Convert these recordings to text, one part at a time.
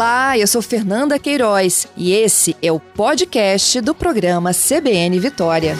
Olá, eu sou Fernanda Queiroz e esse é o podcast do programa CBN Vitória.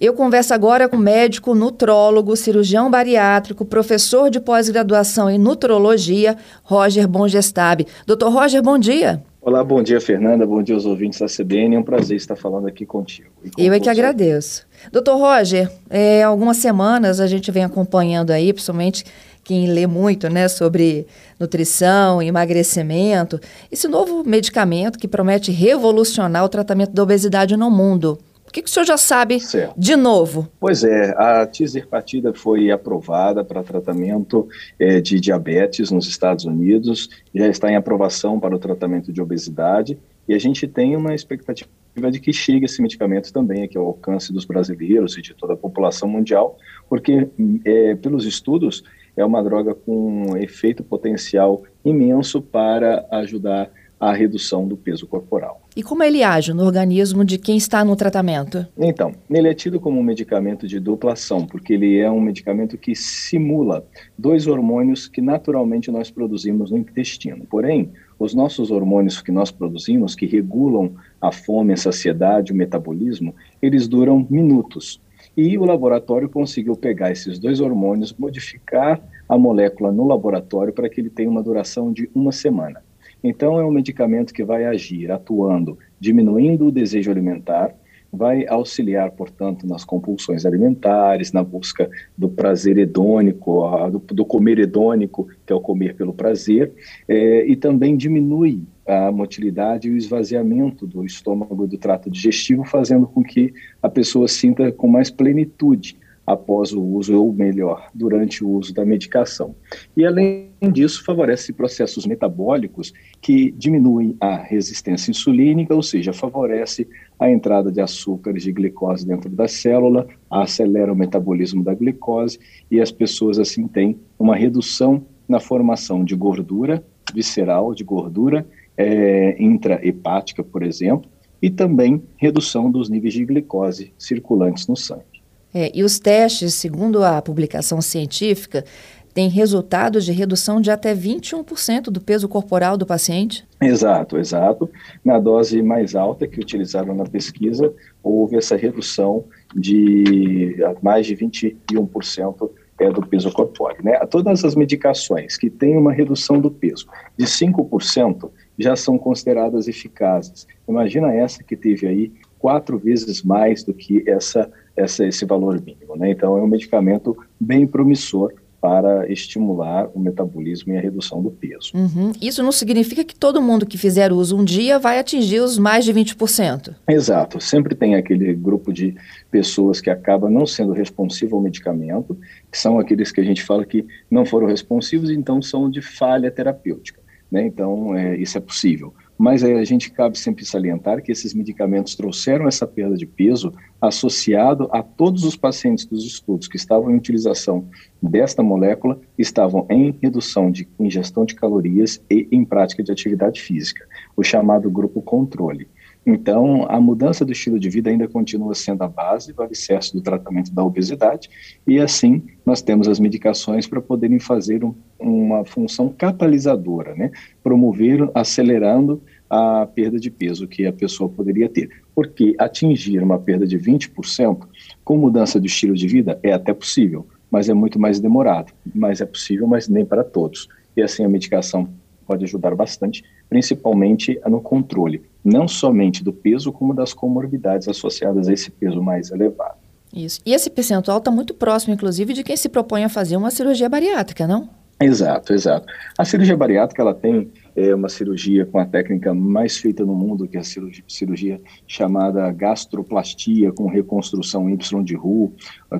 Eu converso agora com médico, nutrólogo, cirurgião bariátrico, professor de pós-graduação em nutrologia, Roger Bongestab. Doutor Roger, bom dia. Olá, bom dia, Fernanda. Bom dia aos ouvintes da CBN. É um prazer estar falando aqui contigo. Eu é que agradeço. Doutor Roger, é, algumas semanas a gente vem acompanhando aí, principalmente quem lê muito né, sobre nutrição, emagrecimento, esse novo medicamento que promete revolucionar o tratamento da obesidade no mundo. O que, que o senhor já sabe certo. de novo? Pois é, a tizerpatida foi aprovada para tratamento é, de diabetes nos Estados Unidos, já está em aprovação para o tratamento de obesidade, e a gente tem uma expectativa de que chegue esse medicamento também aqui ao alcance dos brasileiros e de toda a população mundial, porque, é, pelos estudos, é uma droga com efeito potencial imenso para ajudar a redução do peso corporal. E como ele age no organismo de quem está no tratamento? Então, ele é tido como um medicamento de dupla ação, porque ele é um medicamento que simula dois hormônios que naturalmente nós produzimos no intestino. Porém, os nossos hormônios que nós produzimos, que regulam a fome, a saciedade, o metabolismo, eles duram minutos. E o laboratório conseguiu pegar esses dois hormônios, modificar a molécula no laboratório para que ele tenha uma duração de uma semana. Então, é um medicamento que vai agir atuando, diminuindo o desejo alimentar, vai auxiliar, portanto, nas compulsões alimentares, na busca do prazer hedônico, do, comer hedônico, que é o comer pelo prazer, é, e também diminui a motilidade e o esvaziamento do estômago e do trato digestivo, fazendo com que a pessoa sinta com mais plenitude após o uso, ou melhor, durante o uso da medicação. E, além disso, favorece processos metabólicos que diminuem a resistência insulínica, ou seja, favorece a entrada de açúcares de glicose dentro da célula, acelera o metabolismo da glicose e as pessoas, assim, têm uma redução na formação de gordura visceral, de gordura é, intrahepática, por exemplo, e também redução dos níveis de glicose circulantes no sangue. É, e os testes, segundo a publicação científica, têm resultados de redução de até 21% do peso corporal do paciente? Exato, exato. Na dose mais alta que utilizaram na pesquisa, houve essa redução de mais de 21% é, do peso corpóreo. Né? Todas as medicações que têm uma redução do peso de 5% já são consideradas eficazes. Imagina essa que teve aí quatro vezes mais do que essa, essa esse valor mínimo. Né? Então, é um medicamento bem promissor para estimular o metabolismo e a redução do peso. Uhum. Isso não significa que todo mundo que fizer uso um dia vai atingir os mais de 20%. Exato. Sempre tem aquele grupo de pessoas que acaba não sendo responsivo ao medicamento, que são aqueles que a gente fala que não foram responsivos, então são de falha terapêutica. Né? Então, é, isso é possível mas a gente cabe sempre salientar que esses medicamentos trouxeram essa perda de peso associado a todos os pacientes dos estudos que estavam em utilização desta molécula, estavam em redução de ingestão de calorias e em prática de atividade física, o chamado grupo controle. Então, a mudança do estilo de vida ainda continua sendo a base do alicerce do tratamento da obesidade, e assim nós temos as medicações para poderem fazer um, uma função catalisadora, né? promover, acelerando a perda de peso que a pessoa poderia ter. Porque atingir uma perda de 20% com mudança do estilo de vida é até possível, mas é muito mais demorado. Mas é possível, mas nem para todos. E assim a medicação pode ajudar bastante, principalmente no controle, não somente do peso, como das comorbidades associadas a esse peso mais elevado. Isso. E esse percentual está muito próximo, inclusive, de quem se propõe a fazer uma cirurgia bariátrica, não? Exato, exato. A cirurgia bariátrica ela tem é, uma cirurgia com a técnica mais feita no mundo, que é a cirurgia, cirurgia chamada gastroplastia com reconstrução Y de Roux,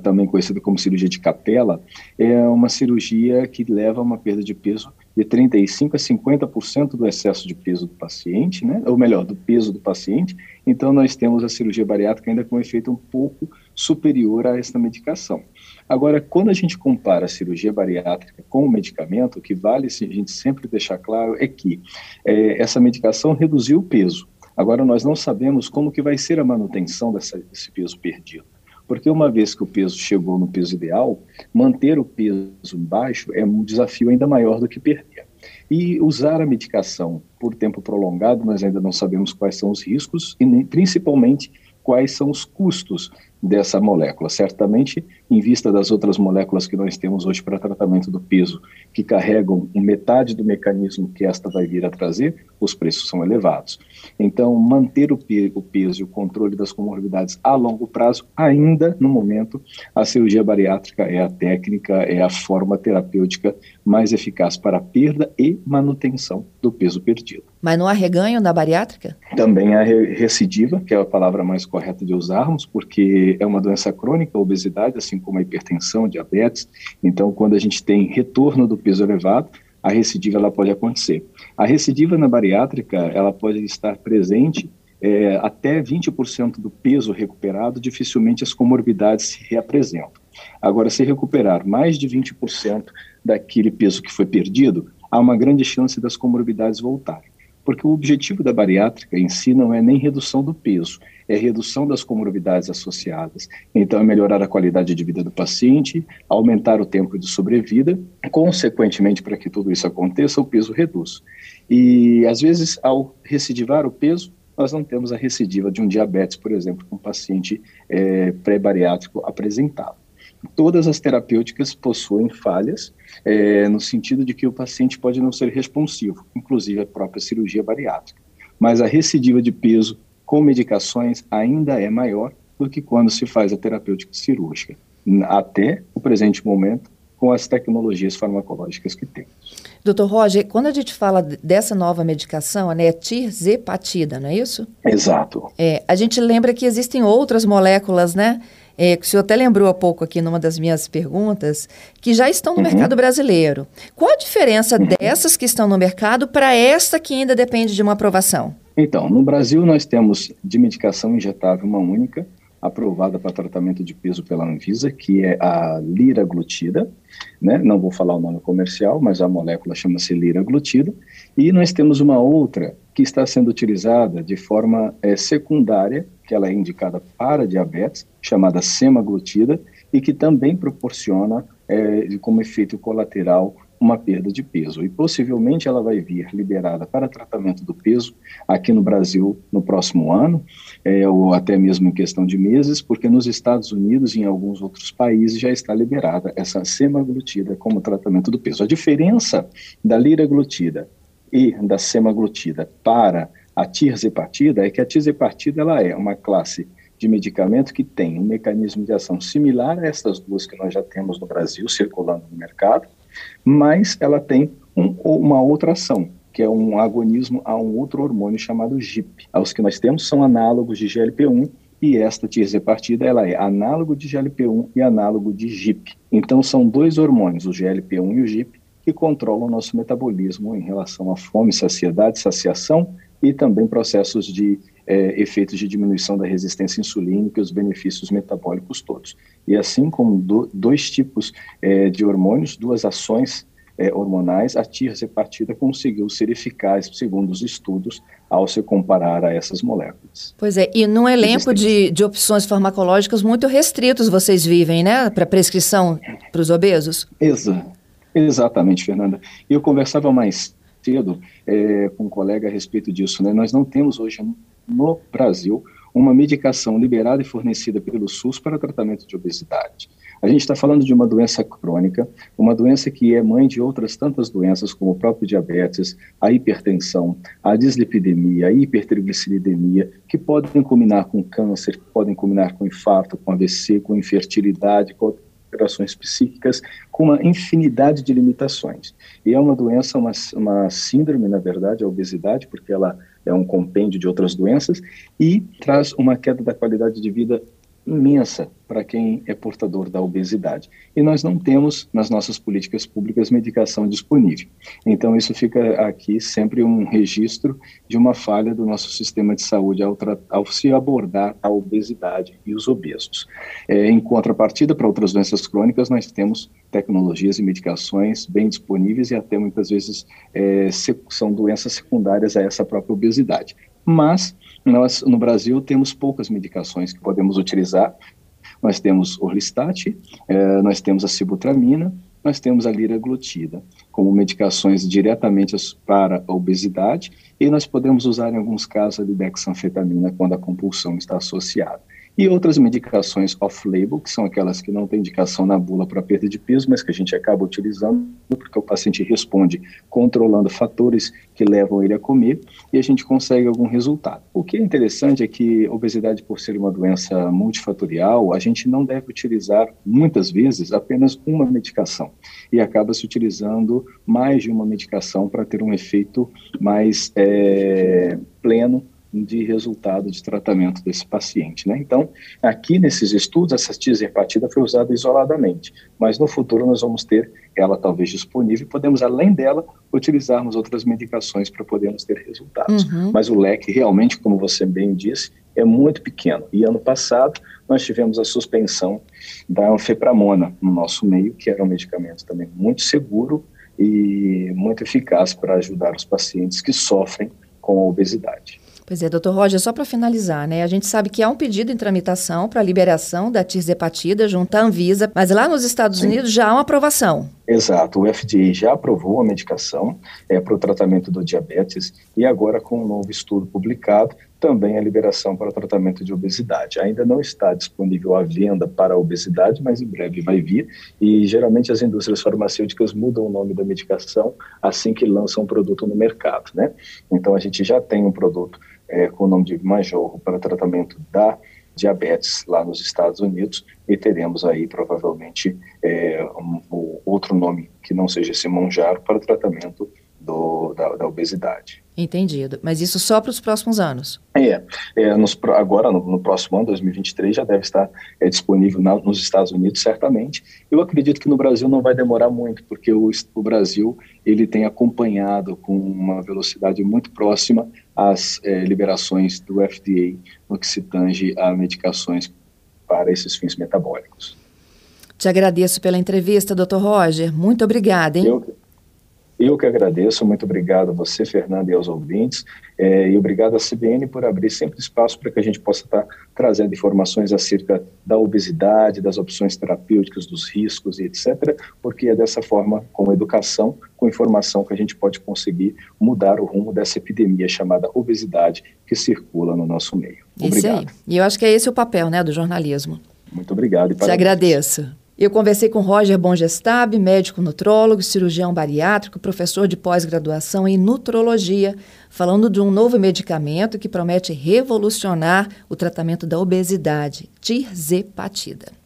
também conhecida como cirurgia de capela. É uma cirurgia que leva a uma perda de peso de 35 a 50% do excesso de peso do paciente, né? ou melhor, do peso do paciente. Então, nós temos a cirurgia bariátrica ainda com um efeito um pouco superior a esta medicação. Agora, quando a gente compara a cirurgia bariátrica com o medicamento, o que vale a gente sempre deixar claro é que é, essa medicação reduziu o peso. Agora, nós não sabemos como que vai ser a manutenção dessa, desse peso perdido Porque uma vez que o peso chegou no peso ideal, manter o peso baixo é um desafio ainda maior do que perder. E usar a medicação por tempo prolongado, nós ainda não sabemos quais são os riscos e nem, principalmente quais são os custos dessa molécula. Certamente, em vista das outras moléculas que nós temos hoje para tratamento do peso, que carregam metade do mecanismo que esta vai vir a trazer, os preços são elevados. Então, manter o, o peso e o controle das comorbidades a longo prazo, ainda no momento, a cirurgia bariátrica é a técnica, é a forma terapêutica mais eficaz para a perda e manutenção do peso perdido. Mas não há reganho na bariátrica? Também há recidiva, que é a palavra mais correta de usarmos, porque é uma doença crônica, a obesidade, assim como a hipertensão, diabetes. Então, quando a gente tem retorno do peso elevado, a recidiva ela pode acontecer. A recidiva na bariátrica, ela pode estar presente é, até 20% do peso recuperado, dificilmente as comorbidades se reapresentam. Agora, se recuperar mais de 20% daquele peso que foi perdido, há uma grande chance das comorbidades voltarem porque o objetivo da bariátrica em si não é nem redução do peso, é redução das comorbidades associadas. Então, é melhorar a qualidade de vida do paciente, aumentar o tempo de sobrevida, consequentemente, para que tudo isso aconteça, o peso reduz. E, às vezes, ao recidivar o peso, nós não temos a recidiva de um diabetes, por exemplo, com um paciente é, pré-bariátrico apresentado. Todas as terapêuticas possuem falhas, é, no sentido de que o paciente pode não ser responsivo, inclusive a própria cirurgia bariátrica. Mas a recidiva de peso com medicações ainda é maior do que quando se faz a terapêutica cirúrgica, até o presente momento, com as tecnologias farmacológicas que temos. Doutor Roger, quando a gente fala dessa nova medicação, né, é tirzepatida, não é isso? Exato. É, a gente lembra que existem outras moléculas, né, é, que o senhor até lembrou há pouco aqui numa das minhas perguntas, que já estão no uhum. mercado brasileiro. Qual a diferença uhum. dessas que estão no mercado para esta que ainda depende de uma aprovação? Então, no Brasil nós temos de medicação injetável uma única, aprovada para tratamento de peso pela Anvisa, que é a liraglutida, né? Não vou falar o nome comercial, mas a molécula chama-se liraglutida. E nós temos uma outra que está sendo utilizada de forma é, secundária, que ela é indicada para diabetes, chamada semaglutida, e que também proporciona, é, como efeito colateral, uma perda de peso. E possivelmente ela vai vir liberada para tratamento do peso aqui no Brasil no próximo ano, é, ou até mesmo em questão de meses, porque nos Estados Unidos e em alguns outros países já está liberada essa semaglutida como tratamento do peso. A diferença da liraglutida e da semaglutida para a tirzepatida é que a tirzepatida ela é uma classe de medicamento que tem um mecanismo de ação similar a essas duas que nós já temos no Brasil circulando no mercado, mas ela tem um, uma outra ação, que é um agonismo a um outro hormônio chamado GIP. Os que nós temos são análogos de GLP-1 e esta tirzepatida ela é análogo de GLP-1 e análogo de GIP. Então são dois hormônios, o GLP-1 e o GIP, que controlam o nosso metabolismo em relação à fome, saciedade, saciação e também processos de é, efeitos de diminuição da resistência insulínica e os benefícios metabólicos todos. E assim como do, dois tipos é, de hormônios, duas ações é, hormonais, a tirzepatida conseguiu ser eficaz, segundo os estudos, ao se comparar a essas moléculas. Pois é, e num elenco de, de opções farmacológicas muito restritos vocês vivem, né, para prescrição para os obesos? Exa exatamente, Fernanda. Eu conversava mais cedo é, com um colega a respeito disso, né, nós não temos hoje no Brasil uma medicação liberada e fornecida pelo SUS para tratamento de obesidade. A gente está falando de uma doença crônica, uma doença que é mãe de outras tantas doenças, como o próprio diabetes, a hipertensão, a dislipidemia, a hipertrigliceridemia, que podem combinar com câncer, que podem combinar com infarto, com AVC, com infertilidade, com alterações psíquicas, com uma infinidade de limitações. E é uma doença, uma, uma síndrome, na verdade, a obesidade, porque ela é um compêndio de outras doenças, e traz uma queda da qualidade de vida imensa para quem é portador da obesidade. E nós não temos nas nossas políticas públicas medicação disponível. Então, isso fica aqui sempre um registro de uma falha do nosso sistema de saúde ao, ao se abordar a obesidade e os obesos. É, em contrapartida, para outras doenças crônicas, nós temos tecnologias e medicações bem disponíveis e até muitas vezes é, são doenças secundárias a essa própria obesidade. Mas nós, no Brasil, temos poucas medicações que podemos utilizar. Nós temos orlistat, eh, nós temos a sibutramina, nós temos a liraglutida como medicações diretamente para a obesidade e nós podemos usar em alguns casos a dexanfetamina quando a compulsão está associada e outras medicações off-label, que são aquelas que não têm indicação na bula para perda de peso, mas que a gente acaba utilizando porque o paciente responde controlando fatores que levam ele a comer e a gente consegue algum resultado. O que é interessante é que obesidade, por ser uma doença multifatorial, a gente não deve utilizar muitas vezes apenas uma medicação e acaba se utilizando mais de uma medicação para ter um efeito mais é, pleno de resultado de tratamento desse paciente. Né? Então, aqui nesses estudos, essa tizepatida foi usada isoladamente, mas no futuro nós vamos ter ela talvez disponível e podemos, além dela, utilizarmos outras medicações para podermos ter resultados. Uhum. Mas o leque, realmente, como você bem disse, é muito pequeno. E ano passado, nós tivemos a suspensão da anfepramona no nosso meio, que era um medicamento também muito seguro e muito eficaz para ajudar os pacientes que sofrem com a obesidade. Pois é, doutor Roger, só para finalizar, né? A gente sabe que há um pedido em tramitação para a liberação da tirzepatida junto à Anvisa, mas lá nos Estados Sim. Unidos já há uma aprovação. Exato, o FDA já aprovou a medicação é, para o tratamento do diabetes e agora com um novo estudo publicado, também a liberação para o tratamento de obesidade. Ainda não está disponível à venda para a obesidade, mas em breve vai vir e geralmente as indústrias farmacêuticas mudam o nome da medicação assim que lançam um produto no mercado, né? Então a gente já tem um produto é, com o nome de Majorro para tratamento da diabetes lá nos Estados Unidos e teremos aí provavelmente é, um, um outro nome que não seja esse Monjaro para tratamento do, da, da, obesidade. Entendido. Mas isso só para os próximos anos? É. é nos, agora, no, no, próximo ano, 2023, já deve estar é, disponível na, nos Estados Unidos, certamente. Eu acredito que no Brasil não vai demorar muito, porque o, o Brasil ele tem acompanhado com uma velocidade muito próxima as é, liberações do FDA no que se tange a medicações para esses fins metabólicos. Te agradeço pela entrevista, doutor Roger. Muito obrigada, hein? Eu, eu que agradeço, muito obrigado a você, Fernando, e aos ouvintes, é, e obrigado à CBN por abrir sempre espaço para que a gente possa estar trazendo informações acerca da obesidade, das opções terapêuticas, dos riscos e etc., porque é dessa forma, com educação, com informação, que a gente pode conseguir mudar o rumo dessa epidemia chamada obesidade que circula no nosso meio. Obrigado. Isso aí. E eu acho que é esse o papel né, do jornalismo. Muito obrigado. E Te agradeço. Eu conversei com Roger Bongestab, médico nutrólogo, cirurgião bariátrico, professor de pós-graduação em nutrologia, falando de um novo medicamento que promete revolucionar o tratamento da obesidade, tirzepatida.